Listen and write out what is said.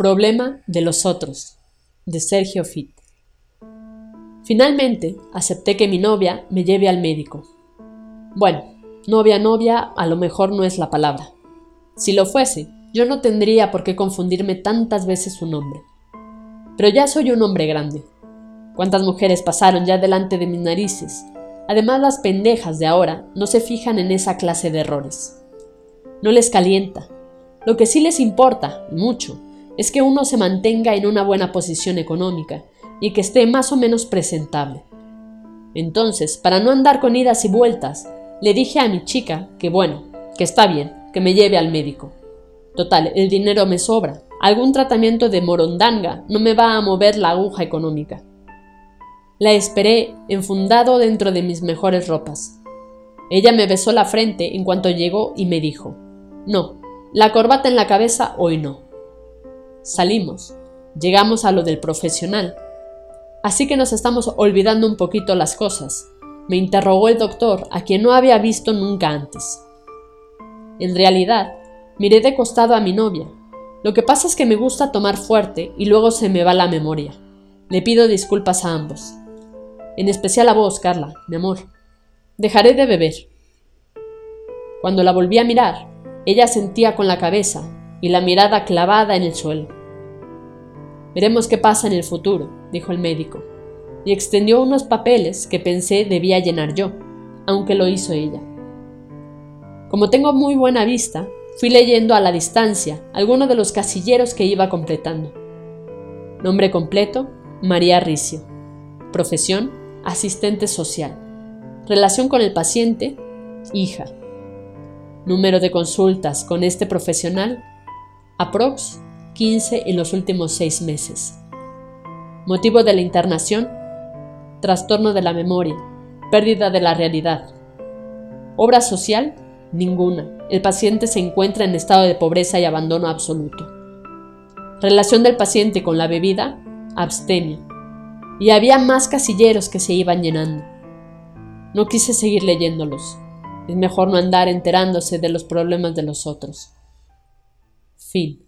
Problema de los otros, de Sergio Fit. Finalmente, acepté que mi novia me lleve al médico. Bueno, novia, novia, a lo mejor no es la palabra. Si lo fuese, yo no tendría por qué confundirme tantas veces su nombre. Pero ya soy un hombre grande. ¿Cuántas mujeres pasaron ya delante de mis narices? Además, las pendejas de ahora no se fijan en esa clase de errores. No les calienta. Lo que sí les importa, mucho, es que uno se mantenga en una buena posición económica y que esté más o menos presentable. Entonces, para no andar con idas y vueltas, le dije a mi chica que bueno, que está bien, que me lleve al médico. Total, el dinero me sobra. Algún tratamiento de morondanga no me va a mover la aguja económica. La esperé enfundado dentro de mis mejores ropas. Ella me besó la frente en cuanto llegó y me dijo, No, la corbata en la cabeza hoy no. Salimos. Llegamos a lo del profesional. Así que nos estamos olvidando un poquito las cosas. Me interrogó el doctor, a quien no había visto nunca antes. En realidad, miré de costado a mi novia. Lo que pasa es que me gusta tomar fuerte y luego se me va la memoria. Le pido disculpas a ambos. En especial a vos, Carla, mi amor. Dejaré de beber. Cuando la volví a mirar, ella sentía con la cabeza y la mirada clavada en el suelo. Veremos qué pasa en el futuro, dijo el médico, y extendió unos papeles que pensé debía llenar yo, aunque lo hizo ella. Como tengo muy buena vista, fui leyendo a la distancia algunos de los casilleros que iba completando. Nombre completo, María Ricio. Profesión, asistente social. Relación con el paciente, hija. Número de consultas con este profesional, aprox 15 en los últimos seis meses. Motivo de la internación, trastorno de la memoria, pérdida de la realidad. Obra social, ninguna. El paciente se encuentra en estado de pobreza y abandono absoluto. Relación del paciente con la bebida, abstemia. Y había más casilleros que se iban llenando. No quise seguir leyéndolos. Es mejor no andar enterándose de los problemas de los otros. Fin.